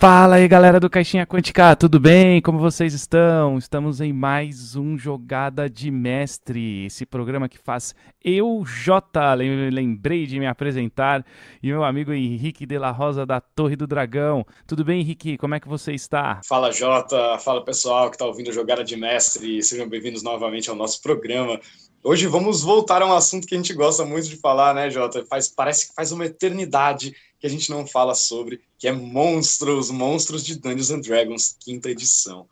Fala aí galera do Caixinha Quântica, tudo bem? Como vocês estão? Estamos em mais um Jogada de Mestre, esse programa que faz eu, Jota, lembrei de me apresentar, e meu amigo Henrique de la Rosa da Torre do Dragão. Tudo bem, Henrique? Como é que você está? Fala Jota, fala pessoal que está ouvindo Jogada de Mestre, sejam bem-vindos novamente ao nosso programa. Hoje vamos voltar a um assunto que a gente gosta muito de falar, né, Jota? Faz, parece que faz uma eternidade que a gente não fala sobre, que é Monstros, Monstros de Dungeons and Dragons, quinta edição.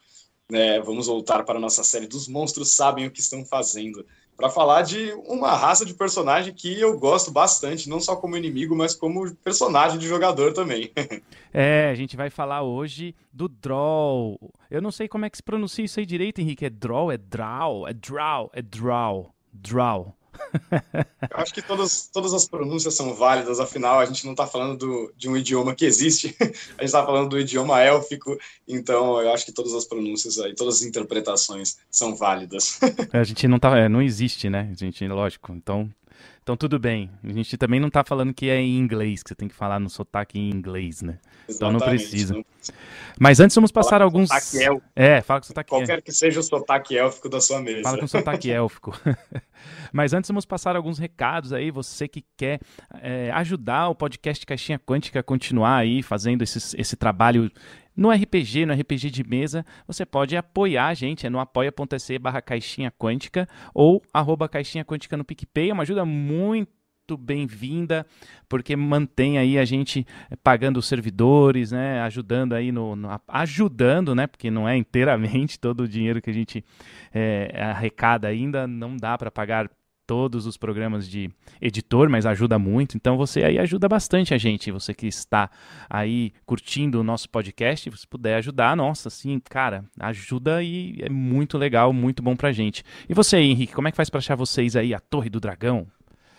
É, vamos voltar para a nossa série dos monstros sabem o que estão fazendo, para falar de uma raça de personagem que eu gosto bastante, não só como inimigo, mas como personagem de jogador também. é, a gente vai falar hoje do Draw. Eu não sei como é que se pronuncia isso aí direito, Henrique. É Draw, é Draw, é Draw, é Draw, Draw. Eu acho que todas, todas as pronúncias são válidas, afinal, a gente não está falando do, de um idioma que existe, a gente está falando do idioma élfico, então eu acho que todas as pronúncias aí, todas as interpretações são válidas. a gente não tá, é, não existe, né? A gente, lógico, então então tudo bem. A gente também não está falando que é em inglês, que você tem que falar no sotaque em inglês, né? Exatamente, então não precisa. Não... Mas antes vamos passar fala alguns. É, fala com sotaque Qualquer que seja o sotaque élfico da sua mesa. Fala com sotaque élfico. Mas antes vamos passar alguns recados aí. Você que quer é, ajudar o podcast Caixinha Quântica a continuar aí fazendo esse, esse trabalho no RPG, no RPG de mesa, você pode apoiar a gente, é no apoia.se barra caixinha quântica ou arroba caixinha quântica no PicPay, é uma ajuda muito bem-vinda, porque mantém aí a gente pagando os servidores, né, ajudando aí no, no, ajudando, né, porque não é inteiramente todo o dinheiro que a gente é, arrecada ainda, não dá para pagar todos os programas de editor, mas ajuda muito. Então você aí ajuda bastante a gente. Você que está aí curtindo o nosso podcast, se puder ajudar, nossa, assim, cara, ajuda e é muito legal, muito bom pra gente. E você, Henrique, como é que faz para achar vocês aí a Torre do Dragão?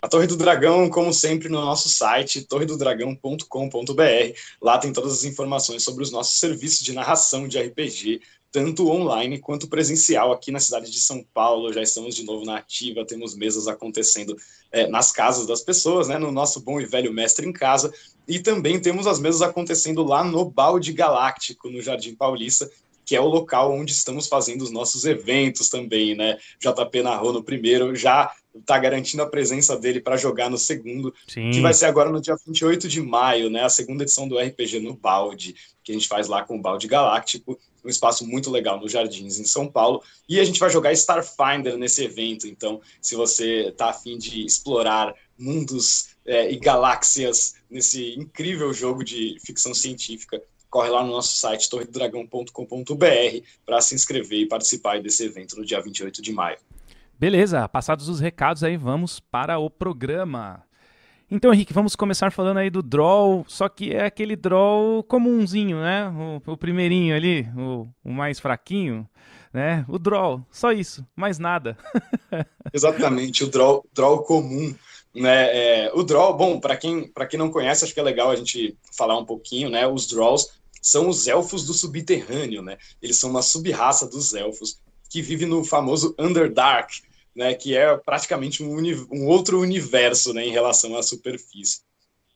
A Torre do Dragão, como sempre, no nosso site, torredodragão.com.br. Lá tem todas as informações sobre os nossos serviços de narração de RPG, tanto online quanto presencial aqui na cidade de São Paulo. Já estamos de novo na ativa, temos mesas acontecendo é, nas casas das pessoas, né, no nosso bom e velho mestre em casa, e também temos as mesas acontecendo lá no Balde Galáctico, no Jardim Paulista, que é o local onde estamos fazendo os nossos eventos também, né? JP narrou no primeiro, já está garantindo a presença dele para jogar no segundo, Sim. que vai ser agora no dia 28 de maio, né? A segunda edição do RPG no Balde, que a gente faz lá com o Balde Galáctico, um espaço muito legal nos Jardins, em São Paulo. E a gente vai jogar Starfinder nesse evento, então, se você está afim de explorar mundos é, e galáxias nesse incrível jogo de ficção científica, corre lá no nosso site torredodragão.com.br para se inscrever e participar desse evento no dia 28 de maio. Beleza, passados os recados aí, vamos para o programa. Então, Henrique, vamos começar falando aí do draw, só que é aquele draw comunzinho, né? O, o primeirinho ali, o, o, mais fraquinho, né? O draw, só isso, mais nada. Exatamente, o draw, draw comum. Né, é, o draw, bom, para quem, quem não conhece, acho que é legal a gente falar um pouquinho, né? Os draws são os elfos do subterrâneo, né? Eles são uma sub-raça dos elfos que vive no famoso Underdark, né? Que é praticamente um, um outro universo, né? Em relação à superfície.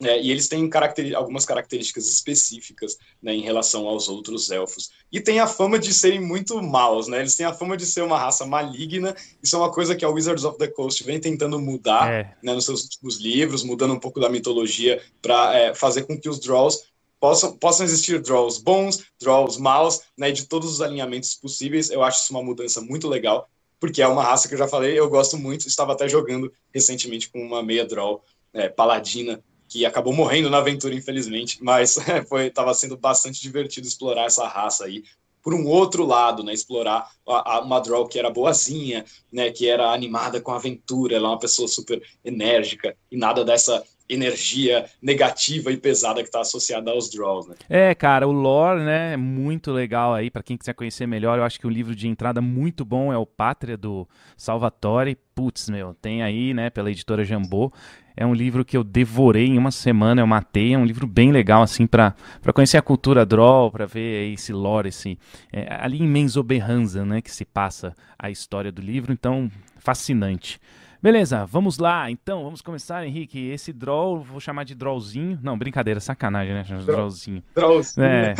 É, e eles têm caracter, algumas características específicas né, em relação aos outros elfos. E tem a fama de serem muito maus, né? Eles têm a fama de ser uma raça maligna. Isso é uma coisa que a Wizards of the Coast vem tentando mudar é. né, nos seus últimos livros, mudando um pouco da mitologia para é, fazer com que os Draws possam, possam existir draws bons, draws maus, né, de todos os alinhamentos possíveis. Eu acho isso uma mudança muito legal, porque é uma raça que eu já falei, eu gosto muito, estava até jogando recentemente com uma meia draw é, paladina, que acabou morrendo na aventura, infelizmente, mas foi estava sendo bastante divertido explorar essa raça aí. Por um outro lado, né, explorar a, a, uma draw que era boazinha, né, que era animada com aventura, ela é uma pessoa super enérgica e nada dessa energia negativa e pesada que está associada aos draws, né? É, cara, o lore, né, é muito legal aí para quem quiser conhecer melhor. Eu acho que um livro de entrada muito bom é o Pátria do Salvatore. Putz, meu, tem aí, né, pela editora Jambô. É um livro que eu devorei em uma semana, eu matei. É um livro bem legal, assim, para conhecer a cultura draw, para ver esse lore, esse, é, ali em Menzoberranzan, né, que se passa a história do livro. Então, fascinante. Beleza, vamos lá. Então, vamos começar, Henrique. Esse draw, vou chamar de drawzinho. Não, brincadeira, sacanagem, né? Drawzinho. Drawzinho. É.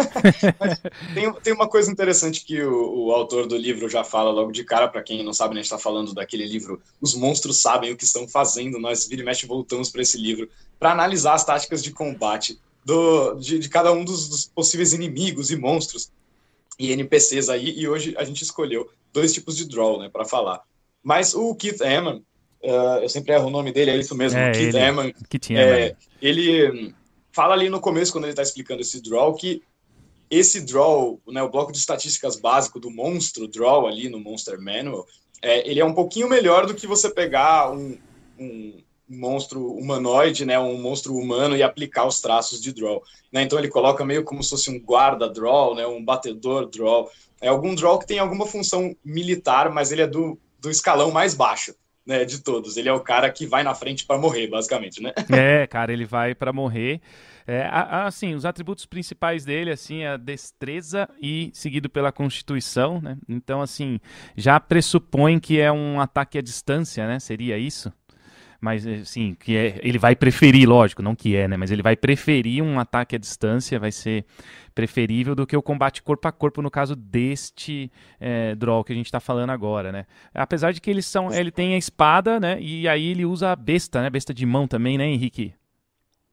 tem, tem uma coisa interessante que o, o, autor do livro já fala logo de cara, para quem não sabe, né, a gente está falando daquele livro Os Monstros Sabem o que Estão Fazendo. Nós, vira e mexe, voltamos para esse livro para analisar as táticas de combate do, de, de cada um dos, dos possíveis inimigos e monstros e NPCs aí. E hoje a gente escolheu dois tipos de draw, né, para falar. Mas o Keith Eman, uh, eu sempre erro o nome dele, é isso mesmo, é, Keith Eman. É, ele fala ali no começo, quando ele está explicando esse draw, que esse draw, né, o bloco de estatísticas básico do monstro draw ali no Monster Manual, é, ele é um pouquinho melhor do que você pegar um, um monstro humanoide, né, um monstro humano e aplicar os traços de draw. Né? Então ele coloca meio como se fosse um guarda draw, né, um batedor draw. É algum draw que tem alguma função militar, mas ele é do, do escalão mais baixo. Né, de todos. Ele é o cara que vai na frente para morrer, basicamente, né? É, cara, ele vai para morrer. É, assim, os atributos principais dele, assim, é a destreza e seguido pela constituição, né? Então, assim, já pressupõe que é um ataque à distância, né? Seria isso? Mas assim, que é, ele vai preferir, lógico, não que é, né, mas ele vai preferir um ataque à distância, vai ser preferível do que o combate corpo a corpo no caso deste é, draw que a gente está falando agora, né? Apesar de que eles são, ele tem a espada, né, e aí ele usa a besta, né, besta de mão também, né, Henrique?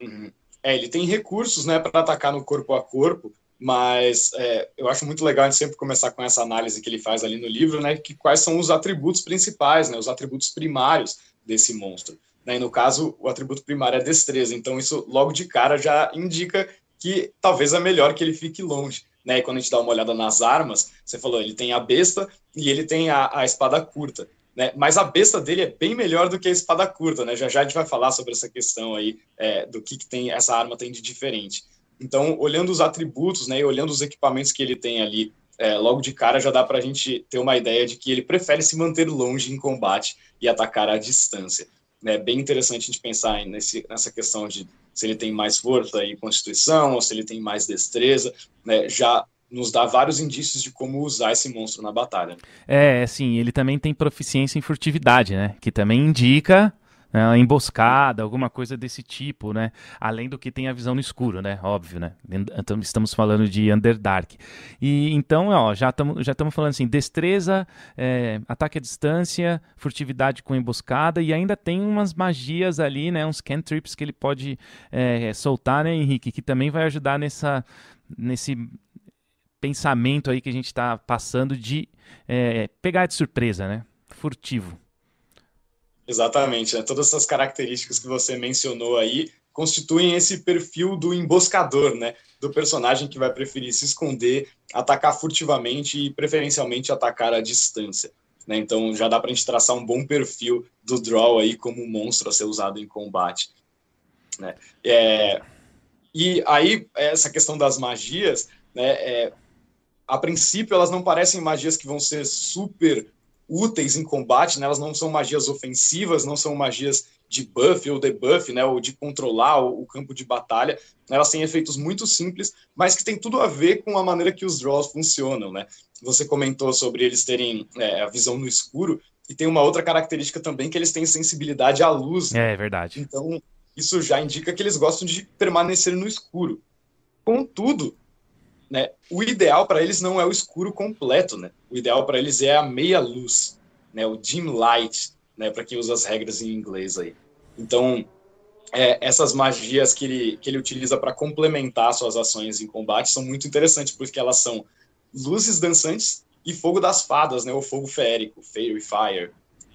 Uhum. É, ele tem recursos, né, para atacar no corpo a corpo, mas é, eu acho muito legal a gente sempre começar com essa análise que ele faz ali no livro, né, que quais são os atributos principais, né, os atributos primários desse monstro. Né? E no caso, o atributo primário é destreza, então isso logo de cara já indica que talvez é melhor que ele fique longe. Né? E quando a gente dá uma olhada nas armas, você falou, ele tem a besta e ele tem a, a espada curta. Né? Mas a besta dele é bem melhor do que a espada curta, né? Já já a gente vai falar sobre essa questão aí é, do que, que tem essa arma tem de diferente. Então, olhando os atributos, né, e olhando os equipamentos que ele tem ali, é, logo de cara já dá para a gente ter uma ideia de que ele prefere se manter longe em combate e atacar à distância. É bem interessante a gente pensar nesse, nessa questão de se ele tem mais força e constituição, ou se ele tem mais destreza, né, já nos dá vários indícios de como usar esse monstro na batalha. É, sim, ele também tem proficiência em furtividade, né? Que também indica né, emboscada, alguma coisa desse tipo, né? Além do que tem a visão no escuro, né? Óbvio, né? Estamos falando de Underdark. E então, ó, já estamos já falando assim, destreza, é, ataque à distância, furtividade com emboscada e ainda tem umas magias ali, né? Uns cantrips que ele pode é, soltar, né, Henrique? Que também vai ajudar nessa, nesse pensamento aí que a gente está passando de é, pegar de surpresa, né? Furtivo. Exatamente, né? todas essas características que você mencionou aí constituem esse perfil do emboscador, né? Do personagem que vai preferir se esconder, atacar furtivamente e preferencialmente atacar à distância. Né? Então já dá para a gente traçar um bom perfil do draw aí como um monstro a ser usado em combate. Né? É, e aí essa questão das magias, né? É, a princípio elas não parecem magias que vão ser super úteis em combate, né? elas não são magias ofensivas, não são magias de buff ou debuff, né, ou de controlar o, campo de batalha. Elas têm efeitos muito simples, mas que tem tudo a ver com a maneira que os draws funcionam, né? Você comentou sobre eles terem é, a visão no escuro, e tem uma outra característica também que eles têm sensibilidade à luz. É, é verdade. Então, isso já indica que eles gostam de permanecer no escuro. Contudo, né? O ideal para eles não é o escuro completo, né? O ideal para eles é a meia luz, né? O dim light, né? Para quem usa as regras em inglês aí. Então, é, essas magias que ele, que ele utiliza para complementar suas ações em combate são muito interessantes, porque elas são luzes dançantes e fogo das fadas, né? O fogo férico, Fairy Fire,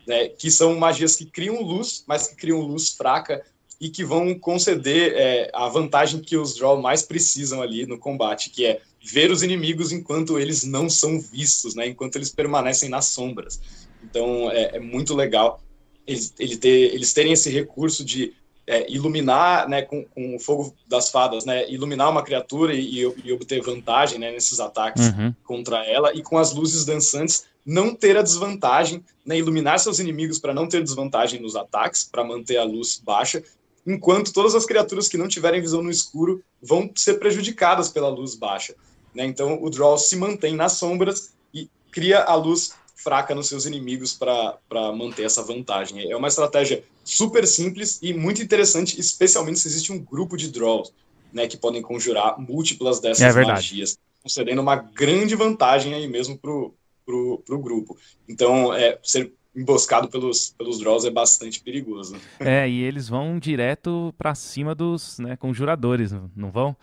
né? Que são magias que criam luz, mas que criam luz fraca e que vão conceder é, a vantagem que os Draw mais precisam ali no combate, que é ver os inimigos enquanto eles não são vistos, né, enquanto eles permanecem nas sombras. Então é, é muito legal eles, ele ter, eles terem esse recurso de é, iluminar, né, com, com, o fogo das fadas, né, iluminar uma criatura e, e obter vantagem né, nesses ataques uhum. contra ela, e com as luzes dançantes não ter a desvantagem, né, iluminar seus inimigos para não ter desvantagem nos ataques, para manter a luz baixa, enquanto todas as criaturas que não tiverem visão no escuro vão ser prejudicadas pela luz baixa. Né? Então o draw se mantém nas sombras e cria a luz fraca nos seus inimigos para manter essa vantagem. É uma estratégia super simples e muito interessante, especialmente se existe um grupo de draws, né, que podem conjurar múltiplas dessas é magias, concedendo uma grande vantagem aí mesmo pro, pro, pro grupo. Então, é, ser emboscado pelos, pelos draws é bastante perigoso. É, e eles vão direto para cima dos né, conjuradores, não vão?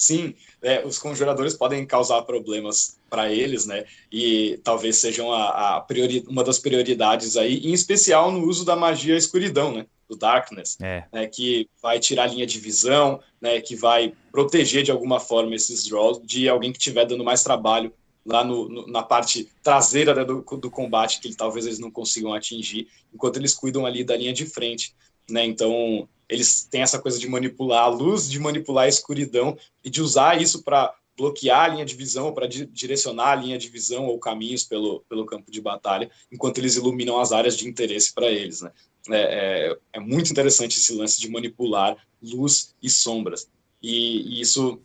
Sim, é, os conjuradores podem causar problemas para eles, né? E talvez sejam a, a priori, uma das prioridades aí, em especial no uso da magia escuridão, né? Do Darkness, é. né, que vai tirar a linha de visão, né, que vai proteger de alguma forma esses draws de alguém que estiver dando mais trabalho lá no, no, na parte traseira do, do, combate, que talvez eles não consigam atingir, enquanto eles cuidam ali da linha de frente. Né? Então, eles têm essa coisa de manipular a luz, de manipular a escuridão e de usar isso para bloquear a linha de visão, para di direcionar a linha de visão ou caminhos pelo, pelo campo de batalha, enquanto eles iluminam as áreas de interesse para eles. Né? É, é, é, muito interessante esse lance de manipular luz e sombras. E, e isso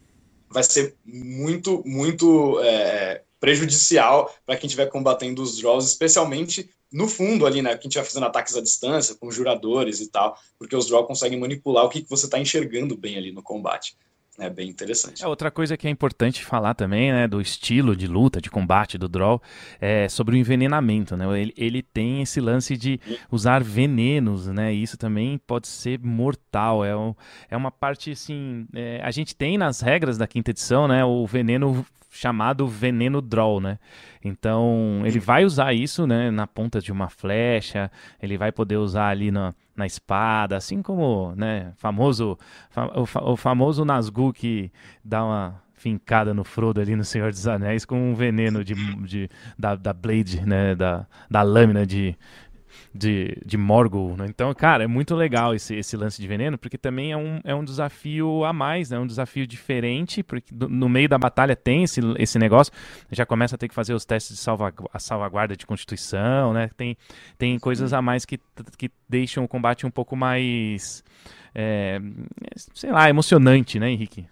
vai ser muito, muito é, prejudicial para quem estiver combatendo os draws, especialmente no fundo ali, né? Quem estiver fazendo ataques à distância, com juradores e tal, porque os draws conseguem manipular o que, que você está enxergando bem ali no combate. É bem interessante. É, outra coisa que é importante falar também, né, do estilo de luta, de combate do Draw, é sobre o envenenamento, né? Ele, ele tem esse lance de usar venenos, né? Isso também pode ser mortal. É, um, é uma parte, assim... É, a gente tem nas regras da quinta edição, né, o veneno chamado veneno draw, né? Então ele vai usar isso, né, na ponta de uma flecha, ele vai poder usar ali na, na espada, assim como, né, famoso o, o famoso Nazgûl que dá uma fincada no Frodo ali no Senhor dos Anéis com um veneno de, de da, da blade, né, da, da lâmina de, de, de Morgul. Né? Então, cara, é muito legal esse, esse lance de veneno, porque também é um, é um desafio a mais, né? um desafio diferente, porque no meio da batalha tem esse, esse negócio, já começa a ter que fazer os testes de salva, a salvaguarda de constituição, né? Tem, tem coisas a mais que, que deixam o combate um pouco mais, é, sei lá, emocionante, né, Henrique?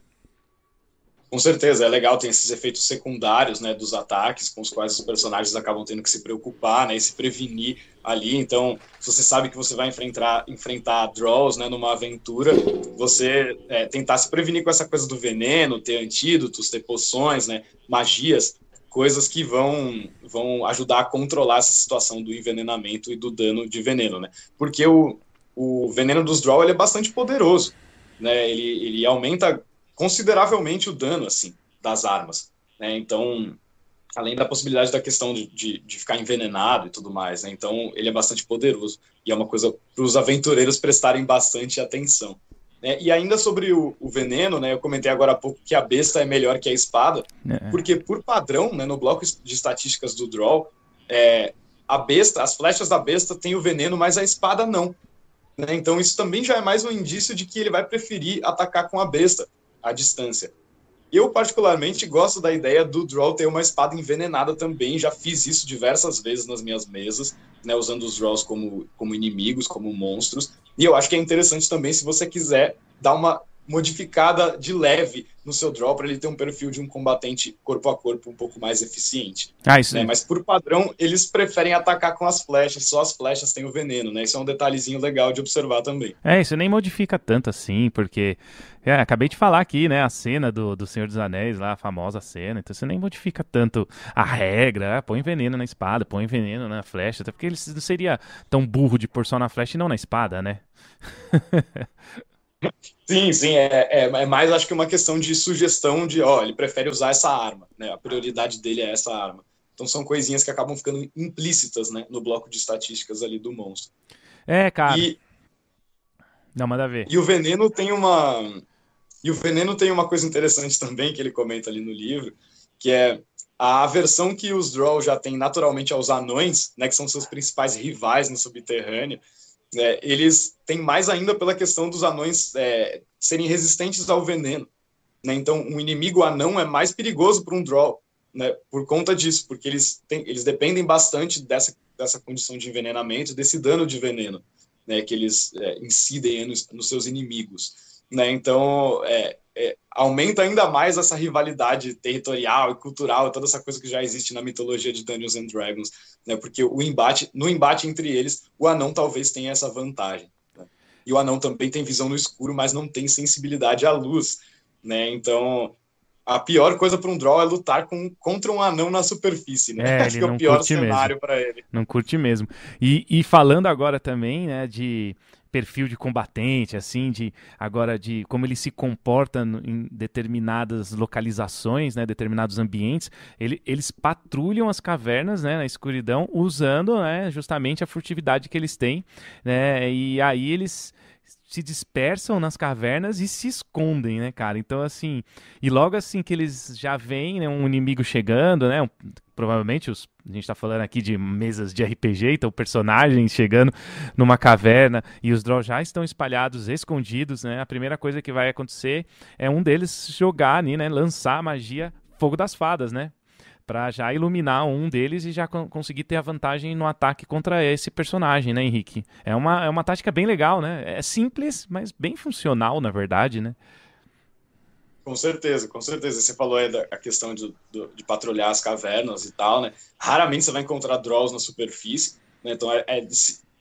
Com certeza, é legal, tem esses efeitos secundários, né, dos ataques com os quais os personagens acabam tendo que se preocupar, né, e se prevenir ali. Então, se você sabe que você vai enfrentar, enfrentar draws, né, numa aventura, você é, tentar se prevenir com essa coisa do veneno, ter antídotos, ter poções, né, magias, coisas que vão, vão ajudar a controlar essa situação do envenenamento e do dano de veneno, né? Porque o, o veneno dos draws ele é bastante poderoso, né? Ele, ele aumenta consideravelmente o dano assim das armas. Né? Então, além da possibilidade da questão de, de, de, ficar envenenado e tudo mais. Né? Então, ele é bastante poderoso e é uma coisa para os aventureiros prestarem bastante atenção. Né? E ainda sobre o, o, veneno, né? eu comentei agora há pouco que a besta é melhor que a espada, é. porque por padrão, né, no bloco de estatísticas do Draw, é, a besta, as flechas da besta têm o veneno, mas a espada não. Né? Então, isso também já é mais um indício de que ele vai preferir atacar com a besta, à distância. Eu, particularmente, gosto da ideia do Draw ter uma espada envenenada também. Já fiz isso diversas vezes nas minhas mesas, né, usando os Draws como, como inimigos, como monstros. E eu acho que é interessante também se você quiser dar uma modificada de leve no seu draw para ele ter um perfil de um combatente corpo a corpo um pouco mais eficiente. Ah, isso né? Mas por padrão, eles preferem atacar com as flechas, só as flechas têm o veneno, né? Isso é um detalhezinho legal de observar também. É, isso nem modifica tanto assim, porque é, acabei de falar aqui, né, a cena do, do Senhor dos Anéis, lá, a famosa cena, então você nem modifica tanto a regra, ah, põe veneno na espada, põe veneno na flecha, até porque ele não seria tão burro de pôr só na flecha e não na espada, né? Sim, sim, é, é, é, mais acho que uma questão de sugestão de, ó, ele prefere usar essa arma, né? A prioridade dele é essa arma. Então são coisinhas que acabam ficando implícitas, né, no bloco de estatísticas ali do monstro. É, cara. E, Não, manda ver. E o veneno tem uma e o veneno tem uma coisa interessante também que ele comenta ali no livro, que é a aversão que os Drow já têm naturalmente aos anões, né, que são seus principais rivais no subterrâneo, é, eles têm mais ainda pela questão dos anões é, serem resistentes ao veneno. Né? Então, um inimigo anão é mais perigoso para um draw, né? por conta disso, porque eles, têm, eles dependem bastante dessa, dessa condição de envenenamento, desse dano de veneno né? que eles é, incidem nos, nos, seus inimigos. Né? Então, é, aumenta ainda mais essa rivalidade territorial e cultural, toda essa coisa que já existe na mitologia de Dungeons and Dragons, né? Porque o embate, no embate entre eles, o anão talvez tenha essa vantagem. Né? E o anão também tem visão no escuro, mas não tem sensibilidade à luz, né? Então, a pior coisa para um draw é lutar com, contra um anão na superfície, né? É, Acho que é o pior cenário para ele. Não curte mesmo. E, e falando agora também, né, de perfil de combatente, assim, de agora de como ele se comporta em determinadas localizações, né, determinados ambientes, ele, eles patrulham as cavernas, né, na escuridão, usando, né, justamente a furtividade que eles têm, né, e aí eles se dispersam nas cavernas e se escondem, né, cara? Então, assim, e logo assim que eles já veem né, um inimigo chegando, né? Um, provavelmente os, a gente tá falando aqui de mesas de RPG, então personagens chegando numa caverna e os Drow já estão espalhados, escondidos, né? A primeira coisa que vai acontecer é um deles jogar ali, né? Lançar a magia Fogo das Fadas, né? Para já iluminar um deles e já conseguir ter a vantagem no ataque contra esse personagem, né, Henrique? É uma, é uma tática bem legal, né? É simples, mas bem funcional, na verdade, né? Com certeza, com certeza. Você falou aí da questão de, de, patrulhar as cavernas e tal, né? Raramente você vai encontrar draws na superfície, né? Então é, é, de,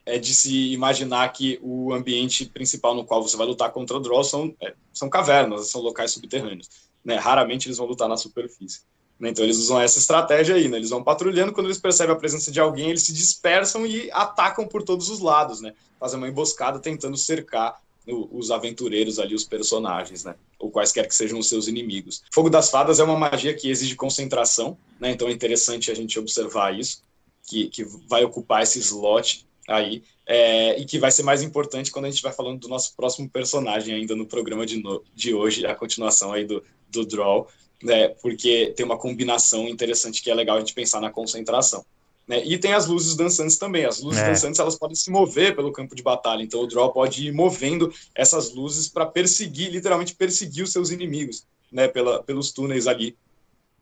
é, de, se imaginar que o ambiente principal no qual você vai lutar contra draws são, é, são cavernas, são locais subterrâneos. Né? Raramente eles vão lutar na superfície. Né? Então eles usam essa estratégia aí, né? Eles vão patrulhando, quando eles percebem a presença de alguém, eles se dispersam e atacam por todos os lados, né? Fazem uma emboscada tentando cercar os aventureiros ali, os personagens, né? Ou quaisquer que sejam os seus inimigos. Fogo das Fadas é uma magia que exige concentração, né? Então é interessante a gente observar isso, que, que vai ocupar esse slot aí, é, e que vai ser mais importante quando a gente vai falando do nosso próximo personagem ainda no programa de, no, de hoje, a continuação aí do, do Draw, né, porque tem uma combinação interessante que é legal a gente pensar na concentração. Né? E tem as luzes dançantes também. As luzes é. dançantes elas podem se mover pelo campo de batalha, então o draw pode ir movendo essas luzes para perseguir, literalmente perseguir os seus inimigos, né, pela, pelos túneis ali.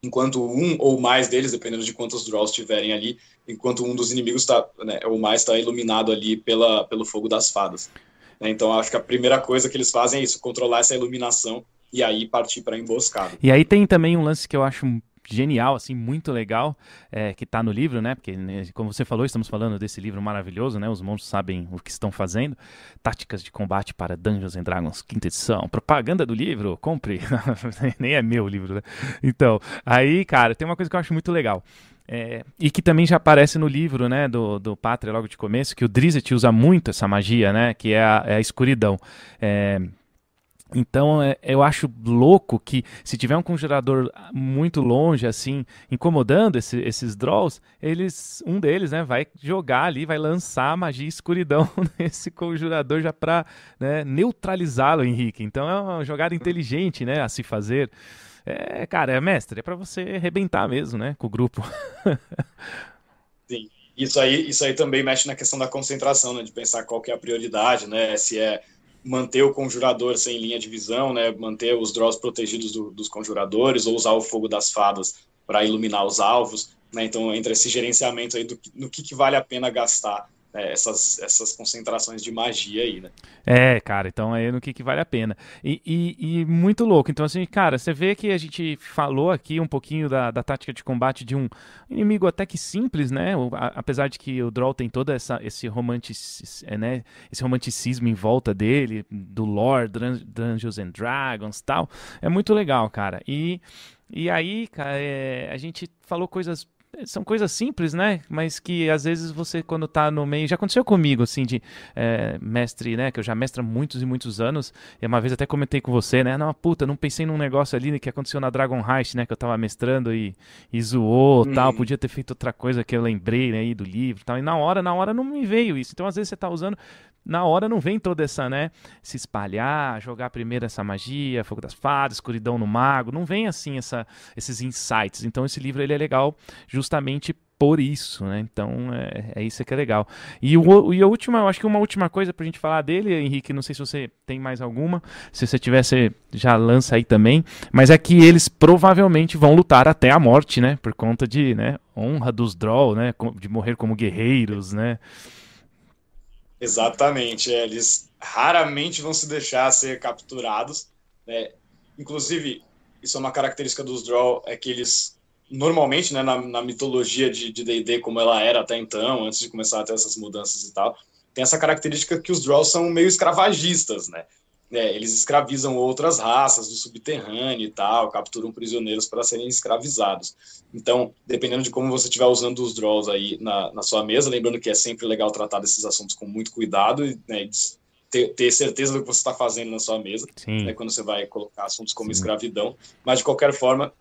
Enquanto um ou mais deles, dependendo de quantos draws tiverem ali, enquanto um dos inimigos está, né, ou mais está iluminado ali pela, pelo fogo das fadas. Né? Então acho que a primeira coisa que eles fazem é isso, controlar essa iluminação e aí partir para emboscada. E aí tem também um lance que eu acho genial, assim, muito legal, é, que está no livro, né? Porque, né, como você falou, estamos falando desse livro maravilhoso, né? Os monstros sabem o que estão fazendo. Táticas de combate para Dungeons and Dragons, quinta edição. Propaganda do livro, compre. Nem é meu o livro, né? Então, aí, cara, tem uma coisa que eu acho muito legal. É, e que também já aparece no livro, né, do, do Pátria, logo de começo, que o Drizzt usa muito essa magia, né, que é a, é a escuridão. É, então é, eu acho louco que se tiver um conjurador muito longe, assim, incomodando esse, esses draws, eles, um deles, né, vai jogar ali, vai lançar magia escuridão nesse conjurador já para né, neutralizá-lo, Henrique. Então é uma jogada inteligente, né, a se fazer. É, cara, é mestre, é para você arrebentar mesmo, né, com o grupo. Sim. Isso aí, isso aí também mexe na questão da concentração, né, de pensar qual que é a prioridade, né, se é manter o conjurador sem linha de visão, né, manter os draws protegidos do, dos conjuradores, ou usar o fogo das fadas para iluminar os alvos. Né, então, entra esse gerenciamento aí do, no que, que vale a pena gastar é, essas, essas concentrações de magia aí, né? É, cara, então aí no que, que vale a pena. E, e, e, muito louco. Então, assim, cara, você vê que a gente falou aqui um pouquinho da, da tática de combate de um inimigo até que simples, né? O, a, apesar de que o Droll tem todo essa, esse, romantic, é, né? esse romanticismo em volta dele, do lore, Dungeons and Dragons tal. É muito legal, cara. E, e aí, cara, é, a gente falou coisas são coisas simples, né? Mas que às vezes você, quando tá no meio. Já aconteceu comigo, assim, de é, mestre, né? Que eu já mestra muitos e muitos anos. E uma vez até comentei com você, né? Não, puta, não pensei num negócio ali que aconteceu na Dragon Heist, né? Que eu tava mestrando e, e zoou hum. tal. Podia ter feito outra coisa que eu lembrei, né? do livro tal. E na hora, na hora não me veio isso. Então às vezes você tá usando na hora não vem toda essa, né, se espalhar, jogar primeiro essa magia, fogo das fadas, escuridão no mago, não vem assim essa, esses insights. Então esse livro ele é legal justamente por isso, né? Então é, é isso que é legal. E, o, e a última, eu acho que uma última coisa pra gente falar dele, Henrique, não sei se você tem mais alguma, se você tiver, você já lança aí também, mas é que eles provavelmente vão lutar até a morte, né? Por conta de, né, honra dos Droll, né? De morrer como guerreiros, né? Exatamente, é, eles raramente vão se deixar ser capturados, né? Inclusive, isso é uma característica dos Draw, é que eles, normalmente, né, na, na mitologia de D&D, como ela era até então, antes de começar a ter essas mudanças e tal, tem essa característica que os Draw são meio escravagistas, né? É, eles escravizam outras raças do subterrâneo e tal, capturam prisioneiros para serem escravizados. Então, dependendo de como você estiver usando os draws aí na, na sua mesa, lembrando que é sempre legal tratar desses assuntos com muito cuidado e né, ter, ter, certeza do que você está fazendo na sua mesa, né, quando você vai colocar assuntos como Sim. escravidão. Mas, de qualquer forma,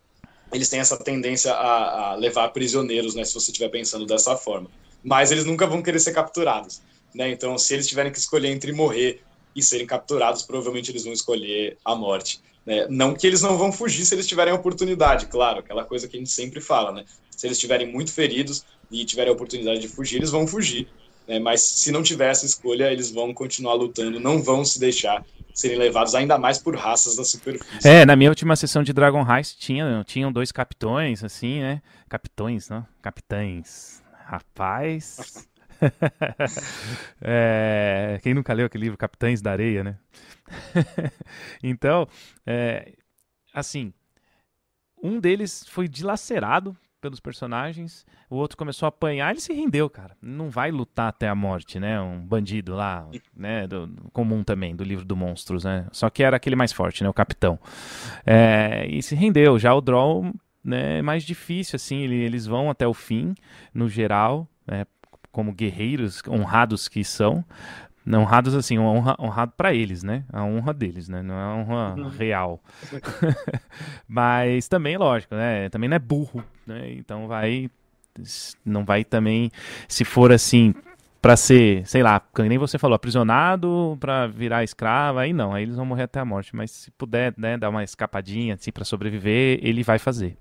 eles têm essa tendência a, a levar prisioneiros, né, se você estiver pensando dessa forma. Mas eles nunca vão querer ser capturados. Né? Então, se eles tiverem que escolher entre morrer e serem capturados, provavelmente eles vão escolher a morte. Né? Não que eles não vão fugir se eles tiverem a oportunidade, claro, aquela coisa que a gente sempre fala, né? Se eles estiverem muito feridos e tiverem a oportunidade de fugir, eles vão fugir. Né? Mas se não tiver essa escolha, eles vão continuar lutando, não vão se deixar serem levados ainda mais por raças da superfície. É, na minha última sessão de Dragon Heist tinha, tinham dois capitões, assim, né? Capitões, não? Capitães. Rapaz. é, quem nunca leu aquele livro Capitães da Areia, né? então, é, assim, um deles foi dilacerado pelos personagens, o outro começou a apanhar, ele se rendeu, cara. Não vai lutar até a morte, né? Um bandido lá, né? Do, comum também, do livro do Monstros, né? Só que era aquele mais forte, né? O capitão. É, e se rendeu. Já o Droll né, é mais difícil, assim, ele, eles vão até o fim, no geral, né, como guerreiros honrados que são, honrados assim, honra, honrado para eles, né? A honra deles, né? Não é a honra uhum. real. Mas também, lógico, né? Também não é burro, né? Então vai não vai também se for assim para ser, sei lá, nem você falou, aprisionado para virar escravo, aí não, aí eles vão morrer até a morte, mas se puder, né, dar uma escapadinha assim para sobreviver, ele vai fazer.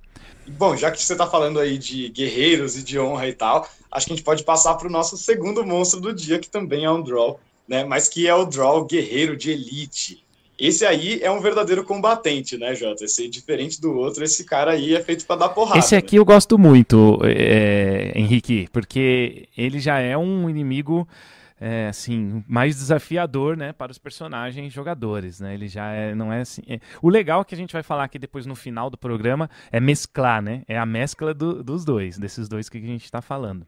Bom, já que você está falando aí de guerreiros e de honra e tal, acho que a gente pode passar para o nosso segundo monstro do dia, que também é um draw, né? Mas que é o draw guerreiro de elite. Esse aí é um verdadeiro combatente, né, Jota? Esse diferente do outro, esse cara aí é feito para dar porrada. Esse aqui né? eu gosto muito, é, Henrique, porque ele já é um inimigo é, assim, mais desafiador, né, para os personagens jogadores, né? Ele já é, não é assim. É... O legal que a gente vai falar aqui depois no final do programa é mesclar, né? É a mescla do, dos dois, desses dois que a gente está falando.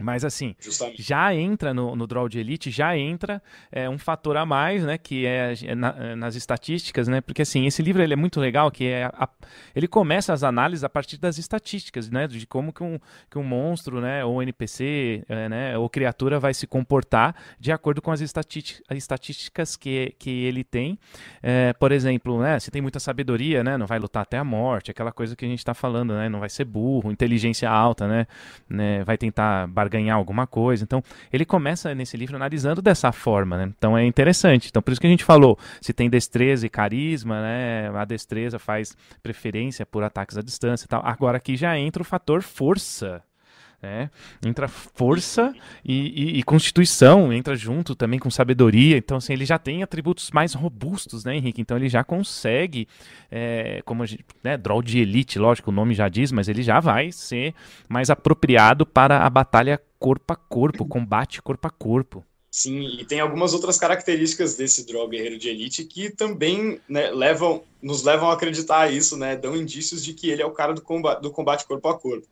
Mas assim, Justamente. já entra no, no draw de elite, já entra é, um fator a mais, né? Que é, é na, é, nas estatísticas, né? Porque assim, esse livro ele é muito legal, que é a, ele começa as análises a partir das estatísticas, né? De como que um, que um monstro, né? Ou NPC, é, né? Ou criatura vai se comportar de acordo com as estatísticas que, que ele tem. É, por exemplo, né? Se tem muita sabedoria, né? Não vai lutar até a morte, aquela coisa que a gente está falando, né? Não vai ser burro, inteligência alta, né? né? Vai tentar ganhar alguma coisa. Então, ele começa nesse livro analisando dessa forma, né? Então é interessante. Então, por isso que a gente falou, se tem destreza e carisma, né? A destreza faz preferência por ataques à distância e tal. Agora aqui já entra o fator força. Né? Entra força e, e, e, constituição, entra junto também com sabedoria. Então, assim, ele já tem atributos mais robustos, né, Henrique? Então, ele já consegue, é, como a gente, né, draw de elite, lógico, o nome já diz, mas ele já vai ser mais apropriado para a batalha corpo a corpo, combate corpo a corpo. Sim, e tem algumas outras características desse draw guerreiro de elite que também né, levam, nos levam a acreditar isso, né? Dão indícios de que ele é o cara do combate, do combate corpo a corpo.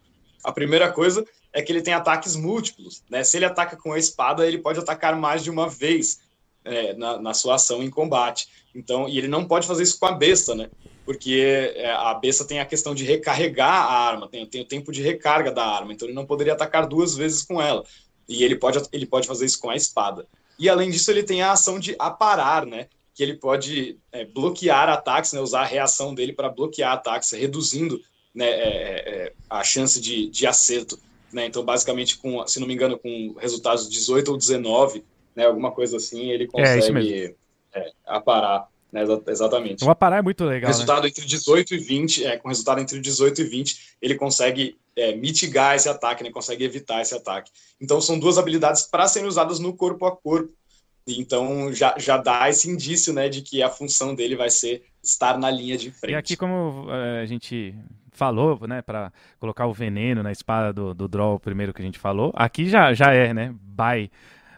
A primeira coisa é que ele tem ataques múltiplos. Né? Se ele ataca com a espada, ele pode atacar mais de uma vez é, na, na, sua ação em combate. Então, e ele não pode fazer isso com a besta, né? Porque é, a besta tem a questão de recarregar a arma, tem, tem o tempo de recarga da arma, então ele não poderia atacar duas vezes com ela. E ele pode, ele pode fazer isso com a espada. E além disso, ele tem a ação de aparar, né? Que ele pode é, bloquear ataques, né? Usar a reação dele para bloquear ataques, reduzindo né, é, é, é, a chance de, de acerto. Né? Então, basicamente, com, se não me engano, com resultados 18 ou 19, né, alguma coisa assim, ele é, consegue é, aparar. Né, exatamente. O aparar é muito legal. Resultado né? entre 18 e 20, é, com resultado entre 18 e 20, ele consegue é, mitigar esse ataque, né, consegue evitar esse ataque. Então, são duas habilidades para serem usadas no corpo a corpo. Então, já, já dá esse indício né, de que a função dele vai ser estar na linha de frente. E aqui, como a gente falou, né, para colocar o veneno na espada do, do Draw, primeiro que a gente falou. Aqui já, já é, né, by,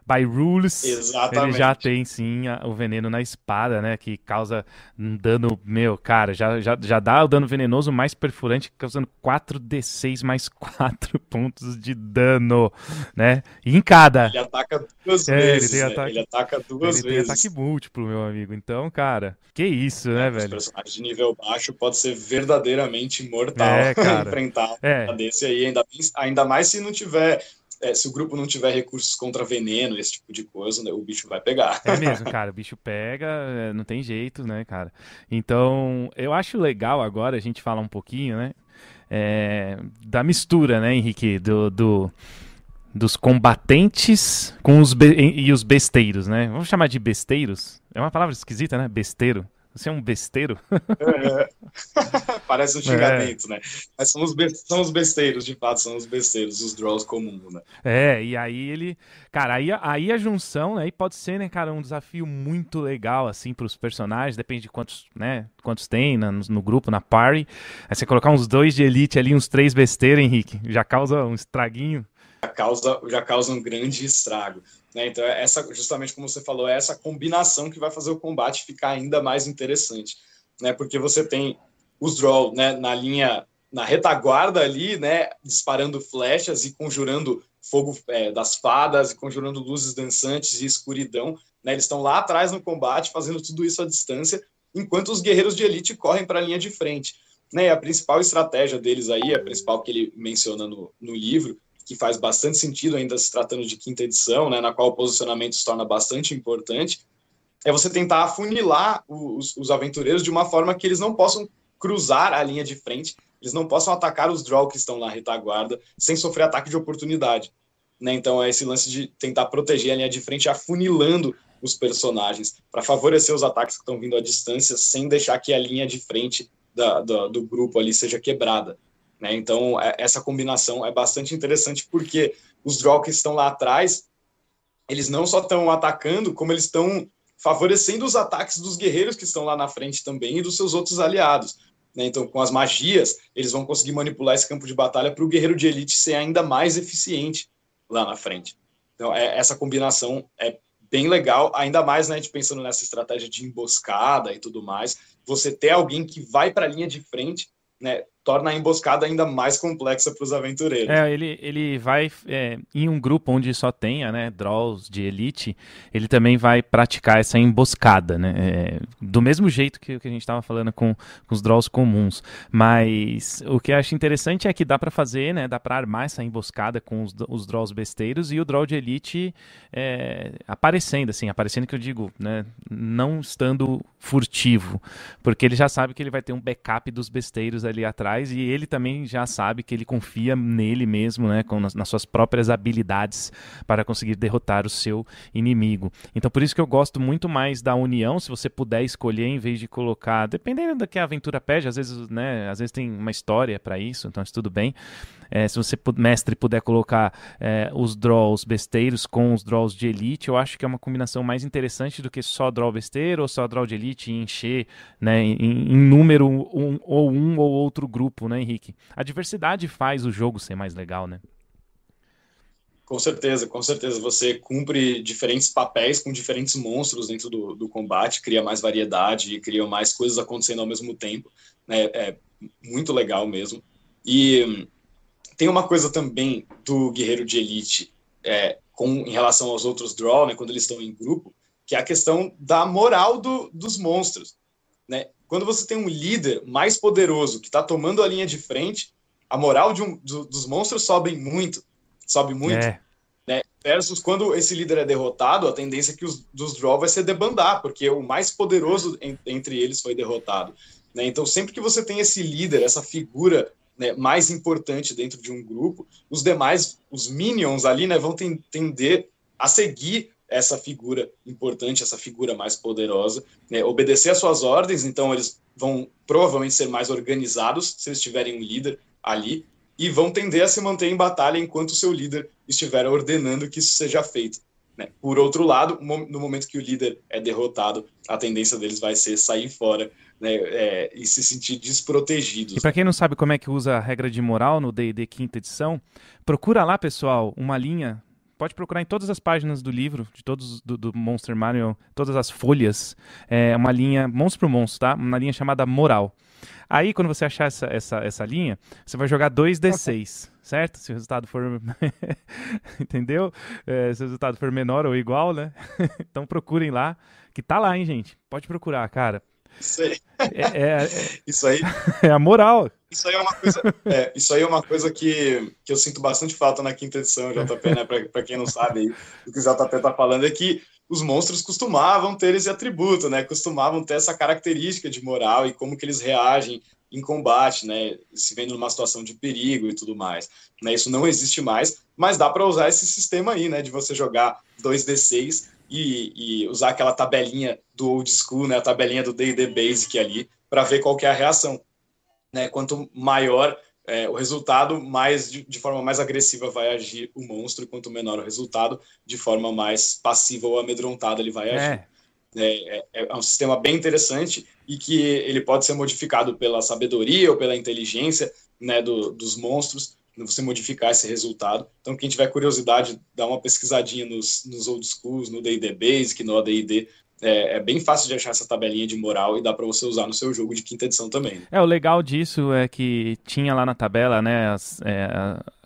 by rules, Exatamente. ele já tem sim a, o veneno na espada, né? Que causa um dano, meu, cara, já, já, já dá o dano venenoso mais perfurante, causando 4d6 mais 4 pontos de dano, né? E em cada. Ele ataca duas é, vezes. Ele, né? ataque, ele ataca duas ele vezes. Tem ataque múltiplo, meu amigo. Então, cara, que isso, né, é, velho? Os personagens de nível baixo pode ser verdadeiramente mortal é, enfrentar é. desse aí, ainda, ainda mais se não tiver é, se o grupo não tiver recursos contra veneno, esse tipo de coisa, né, o bicho vai pegar. É mesmo, cara, o bicho pega, é, não tem jeito, né, cara? Então, eu acho legal agora a gente falar um pouquinho, né, é, da mistura, né, Henrique, do, do dos combatentes com os e os besteiros, né? Vamos chamar de besteiros? É uma palavra esquisita, né? Besteiro. Você é um besteiro? É. Parece um xingamento, é. né? Mas são os, são os besteiros, de fato, são os besteiros, os draws comuns, né? É, e aí ele. Cara, aí, aí a junção, né? Aí pode ser, né, cara, um desafio muito legal, assim, para os personagens, depende de quantos, né? Quantos tem no, no, grupo, na party. Aí você colocar uns dois de elite ali, uns três besteiros, Henrique, já causa um estraguinho. Já causa, já causa um grande estrago. Né? Então, é essa, justamente como você falou, é essa combinação que vai fazer o combate ficar ainda mais interessante. Né? Porque você tem os Droll né, na linha, na retaguarda ali, né, disparando flechas e conjurando fogo é, das fadas, e conjurando luzes dançantes e escuridão. Né? Eles estão lá atrás no combate, fazendo tudo isso à distância, enquanto os guerreiros de elite correm para a linha de frente. Né? E a principal estratégia deles aí, a principal que ele menciona no, no livro, que faz bastante sentido ainda se tratando de quinta edição, né, na qual o posicionamento se torna bastante importante, é você tentar afunilar os, os aventureiros de uma forma que eles não possam cruzar a linha de frente, eles não possam atacar os draw que estão na retaguarda sem sofrer ataque de oportunidade. Né? Então é esse lance de tentar proteger a linha de frente afunilando os personagens para favorecer os ataques que estão vindo à distância sem deixar que a linha de frente da, da, do grupo ali seja quebrada. Né? Então, é, essa combinação é bastante interessante porque os draw que estão lá atrás, eles não só estão atacando, como eles estão favorecendo os ataques dos guerreiros que estão lá na frente também e dos seus outros aliados. Né? Então, com as magias, eles vão conseguir manipular esse campo de batalha para o guerreiro de elite ser ainda mais eficiente lá na frente. Então, é, essa combinação é bem legal, ainda mais né, a gente pensando nessa estratégia de emboscada e tudo mais. Você ter alguém que vai para a linha de frente, né, torna a emboscada ainda mais complexa para os aventureiros. É, ele, ele vai é, em um grupo onde só tenha, né, draws de elite, ele também vai praticar essa emboscada, né, é, do mesmo jeito que, que a gente estava falando com, com, os draws comuns. Mas o que eu acho interessante é que dá para fazer, né, dá para armar essa emboscada com os, os draws besteiros e o draw de elite é, aparecendo, assim, aparecendo que eu digo, né, não estando furtivo, porque ele já sabe que ele vai ter um backup dos besteiros ali atrás atrás e ele também já sabe que ele confia nele mesmo, né, com, nas, nas suas próprias habilidades para conseguir derrotar o seu inimigo. Então por isso que eu gosto muito mais da união, se você puder escolher em vez de colocar, dependendo do que a aventura pede, às vezes, né, às vezes tem uma história para isso, então isso tudo bem. É, se você, mestre, puder colocar é, os draws besteiros com os draws de elite, eu acho que é uma combinação mais interessante do que só draw besteiro ou só draw de elite e encher né, em, em número um, ou um ou outro grupo, né, Henrique? A diversidade faz o jogo ser mais legal, né? Com certeza, com certeza. Você cumpre diferentes papéis com diferentes monstros dentro do, do combate, cria mais variedade, cria mais coisas acontecendo ao mesmo tempo. Né? É muito legal mesmo. E tem uma coisa também do guerreiro de elite é, com, em relação aos outros draw, né, quando eles estão em grupo, que é a questão da moral do, dos monstros. Né? Quando você tem um líder mais poderoso que está tomando a linha de frente, a moral um, do, dos monstros sobe muito, sobe muito. É. Né? Versus quando esse líder é derrotado, a tendência é que os dos draw vai ser debandar, porque o mais poderoso en, entre eles foi derrotado. Né? Então, sempre que você tem esse líder, essa figura né, mais importante dentro de um grupo, os demais, os minions ali, né, vão tender a seguir essa figura importante, essa figura mais poderosa, né, obedecer às suas ordens, então eles vão provavelmente ser mais organizados se eles tiverem um líder ali, e vão tender a se manter em batalha enquanto o seu líder estiver ordenando que isso seja feito. Né? Por outro lado, no momento que o líder é derrotado, a tendência deles vai ser sair fora né, é, e se sentir desprotegidos. E para quem não sabe como é que usa a regra de moral no D&D quinta edição, procura lá, pessoal, uma linha pode procurar em todas as páginas do livro, de todos do, do Monster Manual, todas as folhas, é uma linha, monstro por monstro, tá? Uma linha chamada moral. Aí, quando você achar essa, essa, essa linha, você vai jogar 2d6, certo? Se o resultado for. Entendeu? É, se o resultado for menor ou igual, né? então procurem lá, que tá lá, hein, gente? Pode procurar, cara. Isso aí. É, é, é, isso aí. É a moral. Isso aí é uma coisa, é, isso aí é uma coisa que, que eu sinto bastante falta na quinta edição, JP, né? Para quem não sabe aí, o que o JP tá falando é que os monstros costumavam ter esse atributo, né? Costumavam ter essa característica de moral e como que eles reagem em combate, né? Se vendo numa situação de perigo e tudo mais. Né? Isso não existe mais, mas dá para usar esse sistema aí, né? De você jogar 2d6 e, e, usar aquela tabelinha do old school, né? A tabelinha do D&D Basic ali, para ver qual é a reação. Né? Quanto maior é, o resultado, mais de, de, forma mais agressiva vai agir o monstro, e quanto menor o resultado, de forma mais passiva ou amedrontada ele vai agir. É. É, é, é, um sistema bem interessante e que ele pode ser modificado pela sabedoria ou pela inteligência né, do, dos monstros, você modificar esse resultado. Então, quem tiver curiosidade, dá uma pesquisadinha nos, nos old schools, no D&D Basic, no AD&D, é, é, bem fácil de achar essa tabelinha de moral e dá para você usar no seu jogo de quinta edição também. É, o legal disso é que tinha lá na tabela, né, as, é,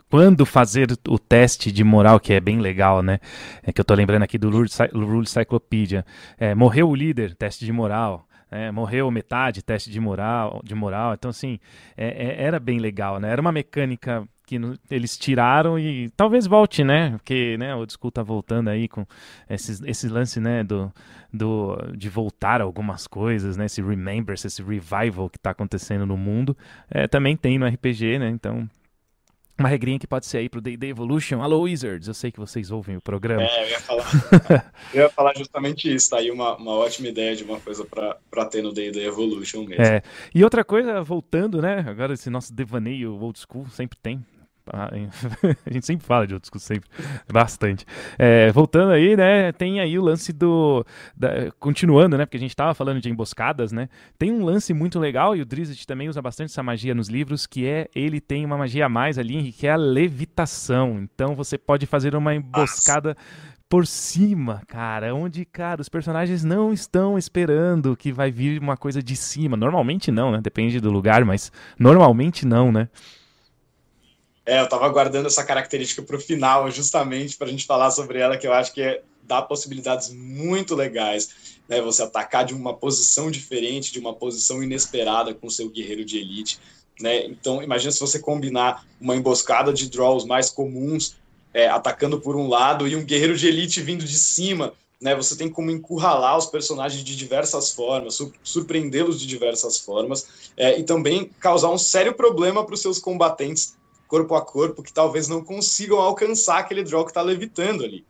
quando fazer o teste de moral, que é bem legal, né, é que eu tô lembrando aqui do Rule Cyclopedia. É, morreu o líder, teste de moral. É, morreu metade, teste de moral, de moral. Então, assim, é, é, era bem legal, né? Era uma mecânica que eles tiraram e talvez volte, né? Porque né, o School tá voltando aí com esses, esse lance, né, do, do, de voltar algumas coisas, né? Esse remembrance, esse revival que tá acontecendo no mundo. É, também tem no RPG, né? Então uma regrinha que pode ser aí pro D&D Evolution. Alô, Wizards, eu sei que vocês ouvem o programa. É, eu ia falar, eu ia falar justamente isso, tá aí uma, uma ótima ideia de uma coisa para ter no D&D Evolution mesmo. É, e outra coisa, voltando, né, agora esse nosso devaneio old school sempre tem, ah, a gente sempre fala de outros sempre, bastante. É, voltando aí, né, tem aí o lance do, da, continuando, né, porque a gente estava falando de emboscadas, né, tem um lance muito legal, e o Drizzt também usa bastante essa magia nos livros, que é, ele tem uma magia a mais ali, que é a levitação, então você pode fazer uma emboscada Nossa por cima, cara, onde, cara, os personagens não estão esperando que vai vir uma coisa de cima. Normalmente não, né? Depende do lugar, mas normalmente não, né? É, eu estava guardando essa característica para o final, justamente para a gente falar sobre ela, que eu acho que é, dá possibilidades muito legais. Né? Você atacar de uma posição diferente, de uma posição inesperada com o seu guerreiro de elite. Né? Então, imagina se você combinar uma emboscada de draws mais comuns, é, atacando por um lado, e um guerreiro de elite vindo de cima. Né? Você tem como encurralar os personagens de diversas formas, surpreendê-los de diversas formas, é, e também causar um sério problema para os seus combatentes corpo a corpo que talvez não consigam alcançar aquele draw que está levitando ali.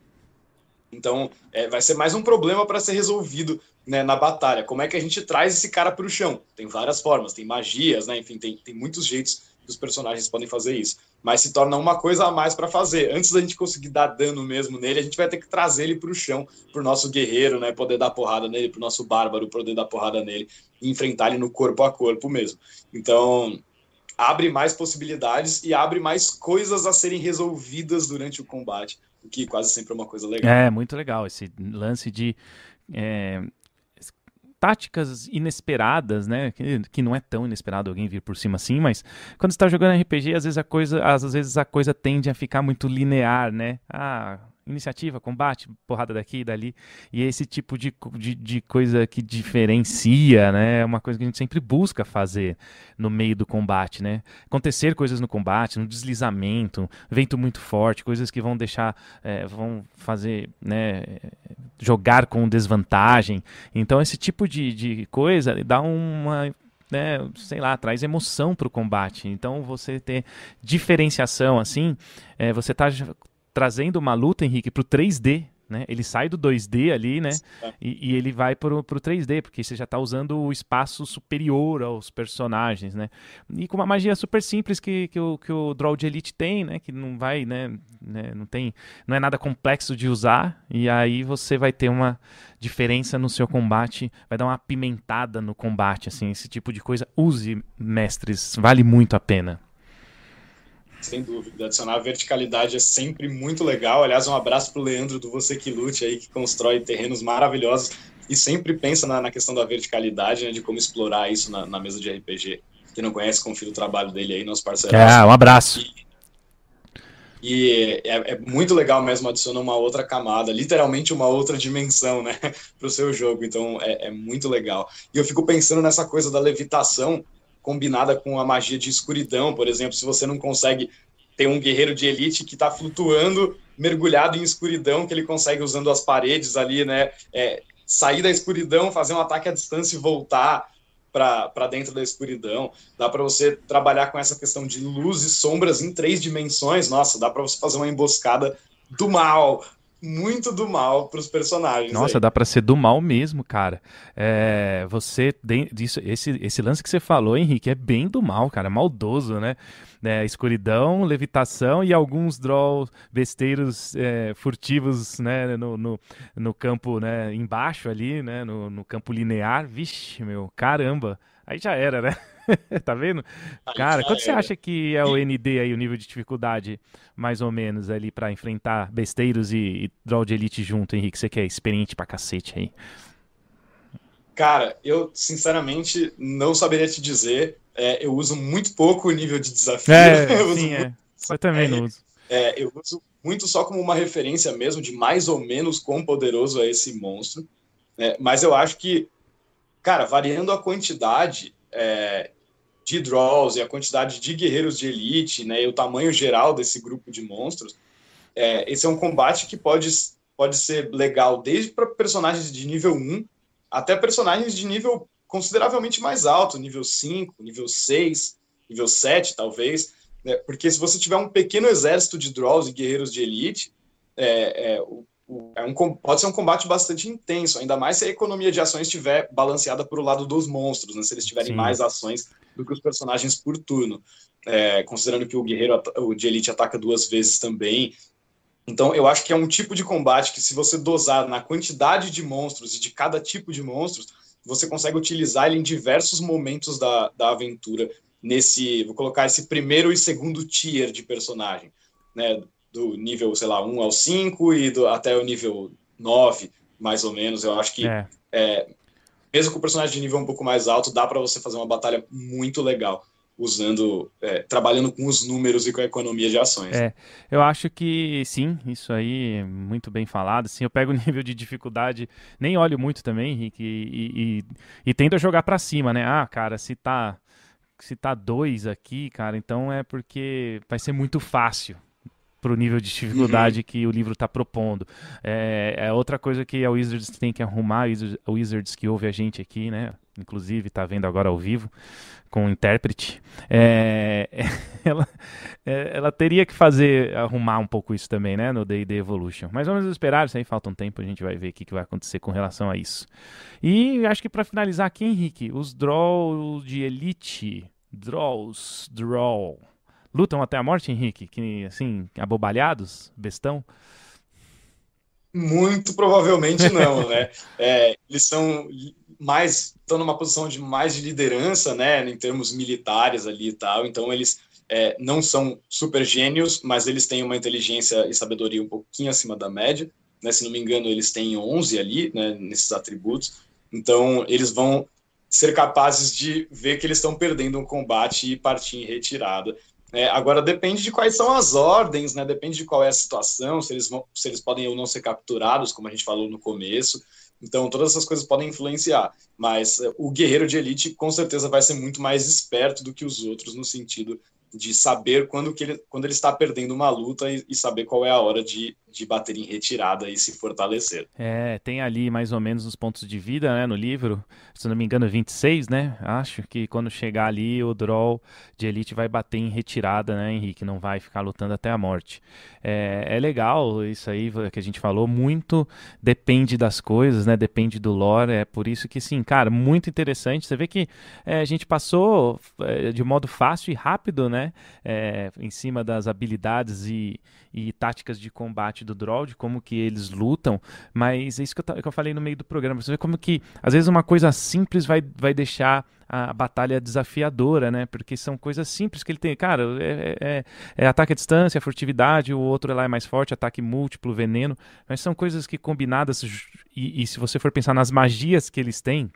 Então, é, vai ser mais um problema para ser resolvido né, na batalha. Como é que a gente traz esse cara para o chão? Tem várias formas, tem magias, né? enfim, tem, tem muitos jeitos que os personagens podem fazer isso. Mas se torna uma coisa a mais para fazer. Antes da gente conseguir dar dano mesmo nele, a gente vai ter que trazer ele para o chão, para o nosso guerreiro, né? Poder dar porrada nele, para o nosso bárbaro poder dar porrada nele e enfrentar ele no corpo a corpo mesmo. Então, abre mais possibilidades e abre mais coisas a serem resolvidas durante o combate, o que quase sempre é uma coisa legal. É, muito legal esse lance de é, táticas inesperadas, né? Que, que, não é tão inesperado alguém vir por cima assim, mas quando está jogando RPG, às vezes a coisa, às vezes a coisa tende a ficar muito linear, né? Ah, iniciativa, combate, porrada daqui e dali. E esse tipo de, de, de, coisa que diferencia, né? É uma coisa que a gente sempre busca fazer no meio do combate, né? Acontecer coisas no combate, no deslizamento, vento muito forte, coisas que vão deixar, é, vão fazer, né? Jogar com desvantagem. Então, esse tipo de, de coisa dá uma né, sei lá, traz emoção para o combate. Então você ter diferenciação assim, é, você está trazendo uma luta, Henrique, para o 3D. Né? Ele sai do 2D ali, né? E, e ele vai para o 3D, porque você já está usando o espaço superior aos personagens, né? E com uma magia super simples que, que, o, que o Draw de Elite tem, né? Que não vai, né? né? Não tem, não é nada complexo de usar. E aí você vai ter uma diferença no seu combate, vai dar uma apimentada no combate, assim. Esse tipo de coisa, use, mestres, vale muito a pena. Sem dúvida. Adicionar verticalidade é sempre muito legal. Aliás, um abraço para o Leandro do Você Que Lute aí, que constrói terrenos maravilhosos e sempre pensa na, na questão da verticalidade, né, de como explorar isso na, na, mesa de RPG. Quem não conhece, confira o trabalho dele aí, nosso parceiro. É, um abraço. E, e é, é, muito legal mesmo, adiciona uma outra camada, literalmente uma outra dimensão, né, para o seu jogo. Então é, é, muito legal. E eu fico pensando nessa coisa da levitação combinada com a magia de escuridão, por exemplo, se você não consegue ter um guerreiro de elite que está flutuando, mergulhado em escuridão, que ele consegue usando as paredes ali, né, é, sair da escuridão, fazer um ataque à distância e voltar para dentro da escuridão. Dá para você trabalhar com essa questão de luz e sombras em três dimensões. Nossa, dá para você fazer uma emboscada do mal, muito do mal para os personagens. Nossa, aí. dá para ser do mal mesmo, cara. É, você disso, esse, esse lance que você falou, Henrique, é bem do mal, cara, maldoso, né? É, escuridão, levitação e alguns draw besteiros é, furtivos, né, no, no, no, campo, né, embaixo ali, né, no, no campo linear. Vixe, meu, caramba. Aí já era, né? tá vendo? Cara, quanto você acha que é o ND aí, o nível de dificuldade, mais ou menos, ali para enfrentar besteiros e, e draw de elite junto, Henrique? Você que é experiente pra cacete aí. Cara, eu sinceramente não saberia te dizer. É, eu uso muito pouco o nível de desafio. É, eu sim, é. Eu também não uso. É, eu uso muito só como uma referência mesmo de mais ou menos quão poderoso é esse monstro. É, mas eu acho que, cara, variando a quantidade, é, de draws e a quantidade de guerreiros de elite, né, e o tamanho geral desse grupo de monstros, é, esse é um combate que pode, pode ser legal desde para personagens de nível 1 até personagens de nível consideravelmente mais alto, nível 5, nível 6, nível 7, talvez, né, porque se você tiver um pequeno exército de draws e guerreiros de elite, é, é, o, é um, pode ser um combate bastante intenso, ainda mais se a economia de ações estiver balanceada para o lado dos monstros, né, se eles tiverem Sim. mais ações do que os personagens por turno. É, considerando que o guerreiro o de elite ataca duas vezes também. Então, eu acho que é um tipo de combate que, se você dosar na quantidade de monstros e de cada tipo de monstros, você consegue utilizar ele em diversos momentos da, da aventura. Nesse, vou colocar esse primeiro e segundo tier de personagem, né? Do nível, sei lá, 1 ao 5 e do, até o nível 9, mais ou menos. Eu acho que é. É, mesmo com o personagem de nível um pouco mais alto, dá para você fazer uma batalha muito legal usando, é, trabalhando com os números e com a economia de ações. É, eu acho que sim, isso aí é muito bem falado. Sim, eu pego o nível de dificuldade, nem olho muito também, Henrique, e, e, e tendo a jogar para cima, né? Ah, cara, se tá se tá dois aqui, cara, então é porque vai ser muito fácil para o nível de dificuldade uhum. que o livro está propondo. É, é, outra coisa que a Wizards tem que arrumar, a Wizards que ouve a gente aqui, né? Inclusive está vendo agora ao vivo com o intérprete. É, ela, é, ela teria que fazer arrumar um pouco isso também, né? No D&D Evolution. Mas vamos esperar, isso aí falta um tempo, a gente vai ver o que, que vai acontecer com relação a isso. E acho que para finalizar aqui, Henrique, os draws de Elite, draws, draw lutam até a morte, Henrique? Que, assim, abobalhados, bestão? Muito provavelmente não, né? É, eles são mais, estão numa posição de mais de liderança, né, em termos militares ali e tal, então eles é, não são super gênios, mas eles têm uma inteligência e sabedoria um pouquinho acima da média, né, se não me engano eles têm 11 ali, né, nesses atributos, então eles vão ser capazes de ver que eles estão perdendo um combate e partir em retirada, é, agora depende de quais são as ordens, né? Depende de qual é a situação, se eles, vão, se eles podem ou não ser capturados, como a gente falou no começo. Então, todas essas coisas podem influenciar. Mas é, o guerreiro de elite, com certeza, vai ser muito mais esperto do que os outros, no sentido de saber quando, que ele, quando ele está perdendo uma luta e, e, saber qual é a hora de, de bater em retirada e se fortalecer. É, tem ali mais ou menos os pontos de vida né, no livro, se não me engano 26, né? Acho que quando chegar ali o Droll de Elite vai bater em retirada, né, Henrique? Não vai ficar lutando até a morte. É, é legal isso aí que a gente falou, muito depende das coisas, né? Depende do lore, é por isso que sim, cara, muito interessante. Você vê que é, a gente passou é, de modo fácil e rápido, né? Né? É, em cima das habilidades e, e táticas de combate do Droll, como que eles lutam, mas é isso que eu, que eu falei no meio do programa. Você vê como que, às vezes, uma coisa simples vai, vai deixar a batalha desafiadora, né? Porque são coisas simples que ele tem. Cara, é, é, é ataque à distância, furtividade, o outro lá é mais forte, ataque múltiplo, veneno. Mas são coisas que combinadas, e, e se você for pensar nas magias que eles têm,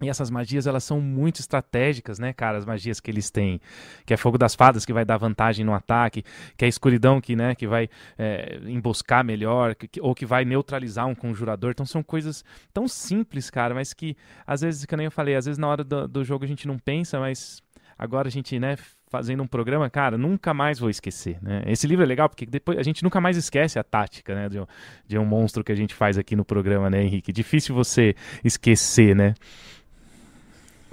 e essas magias, elas são muito estratégicas, né, cara? As magias que eles têm. Que é fogo das fadas, que vai dar vantagem no ataque. Que é escuridão, que, né, que vai é, emboscar melhor. Que, ou que vai neutralizar um conjurador. Então são coisas tão simples, cara, mas que às vezes, que nem eu falei, às vezes na hora do, do jogo a gente não pensa, mas agora a gente, né, fazendo um programa, cara, nunca mais vou esquecer, né? Esse livro é legal porque depois a gente nunca mais esquece a tática, né, de um, de um monstro que a gente faz aqui no programa, né, Henrique? Difícil você esquecer, né?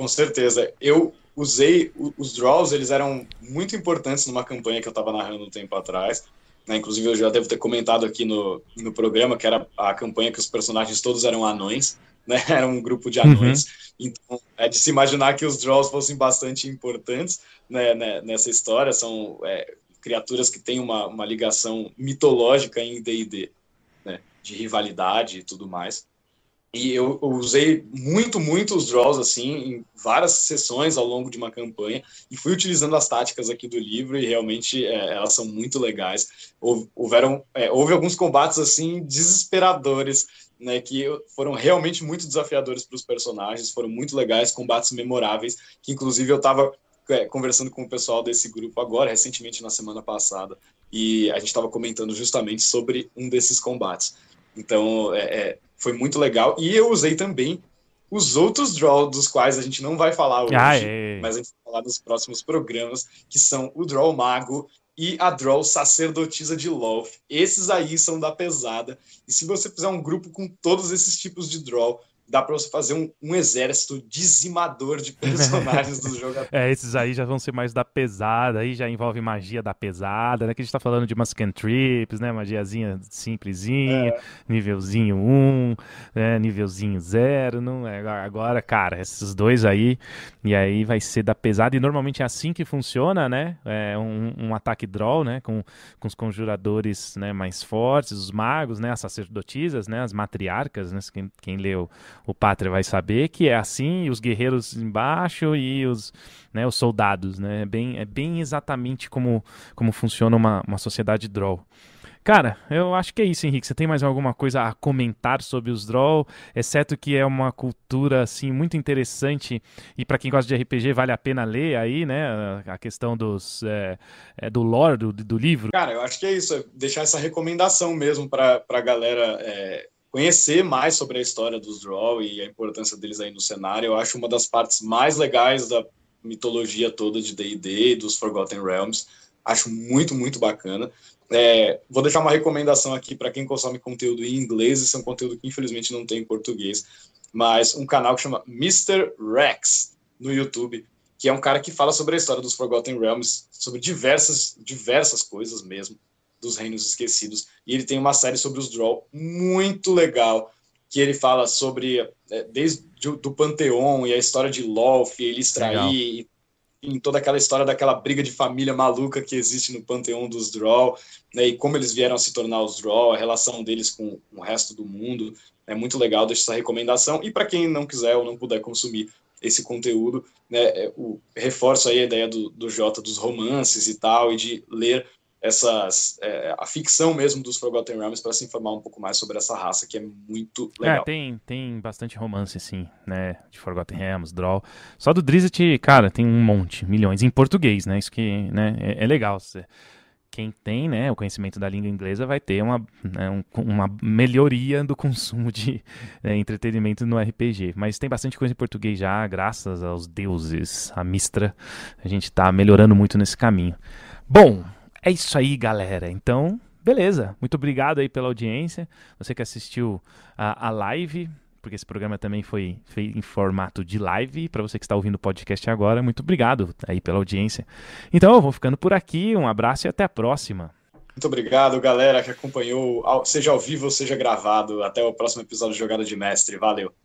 Com certeza. Eu usei os draws, eles eram muito importantes numa campanha que eu estava narrando um tempo atrás. Né? Inclusive, eu já devo ter comentado aqui no, no programa que era a campanha que os personagens todos eram anões, né? Era um grupo de anões. Uhum. Então, é de se imaginar que os draws fossem bastante importantes né, né, nessa história. São é, criaturas que têm uma, uma ligação mitológica em D&D, né? De rivalidade e tudo mais. E eu, usei muito, muito os draws, assim, em várias sessões ao longo de uma campanha, e fui utilizando as táticas aqui do livro, e realmente é, elas são muito legais. Houveram, é, houve alguns combates, assim, desesperadores, né, que foram realmente muito desafiadores para os personagens, foram muito legais, combates memoráveis, que inclusive eu estava é, conversando com o pessoal desse grupo agora, recentemente na semana passada, e a gente estava comentando justamente sobre um desses combates. Então, é, é foi muito legal. E eu usei também os outros draws dos quais a gente não vai falar hoje, ah, é. mas a gente vai falar nos próximos programas, que são o Draw Mago e a Draw Sacerdotisa de Loth. Esses aí são da pesada. E se você fizer um grupo com todos esses tipos de draw, dá para você fazer um, um, exército dizimador de personagens dos jogadores. É, esses aí já vão ser mais da pesada, aí já envolve magia da pesada, né? Que a gente tá falando de umas cantrips, né? Magiazinha simplesinha, é. nívelzinho 1, né? nívelzinho 0, não é? Agora, cara, esses dois aí, e aí vai ser da pesada, e normalmente é assim que funciona, né? É um, um ataque draw, né? Com, com os conjuradores né? mais fortes, os magos, né? As sacerdotisas, né? As matriarcas, né? Quem, quem leu o Pátria vai saber que é assim, os guerreiros embaixo e os, né, os soldados, né? É bem, é bem exatamente como, como funciona uma, uma sociedade draw. Cara, eu acho que é isso, Henrique. Você tem mais alguma coisa a comentar sobre os Draw? Exceto que é uma cultura, assim, muito interessante e para quem gosta de RPG vale a pena ler aí, né? A questão dos, é, é, do lore do, do livro. Cara, eu acho que é isso. É deixar essa recomendação mesmo para a galera é, conhecer mais sobre a história dos Draw e a importância deles aí no cenário. Eu acho uma das partes mais legais da mitologia toda de D&D, dos Forgotten Realms. Acho muito, muito bacana. É, vou deixar uma recomendação aqui para quem consome conteúdo em inglês, esse é um conteúdo que infelizmente não tem em português, mas um canal que chama Mr. Rex no YouTube, que é um cara que fala sobre a história dos Forgotten Realms, sobre diversas, diversas coisas mesmo dos Reinos Esquecidos. E ele tem uma série sobre os Draw muito legal, que ele fala sobre é, desde do Panteão e a história de Loth, ele extrair em toda aquela história daquela briga de família maluca que existe no panteão dos Draw, né, e como eles vieram a se tornar os Draw, a relação deles com, o resto do mundo. É muito legal, deixa essa recomendação. E para quem não quiser ou não puder consumir esse conteúdo, né, é, o, reforço aí a ideia do, do Jota dos romances e tal, e de ler essas é, a ficção mesmo dos Forgotten Realms para se informar um pouco mais sobre essa raça que é muito é, legal. É, tem, tem bastante romance sim, né, de Forgotten Realms, Draw. Só do Drizzt, cara, tem um monte, milhões em português, né? Isso que, né, é, é legal. Quem tem, né, o conhecimento da língua inglesa vai ter uma, né, um, uma melhoria do consumo de né, entretenimento no RPG. Mas tem bastante coisa em português já, graças aos deuses, a Mistra. A gente está melhorando muito nesse caminho. Bom, é isso aí, galera. Então, beleza. Muito obrigado aí pela audiência. Você que assistiu a, a live, porque esse programa também foi feito em formato de live. Para você que está ouvindo o podcast agora, muito obrigado aí pela audiência. Então, eu vou ficando por aqui. Um abraço e até a próxima. Muito obrigado, galera, que acompanhou, seja ao vivo ou seja gravado. Até o próximo episódio de Jogada de Mestre. Valeu.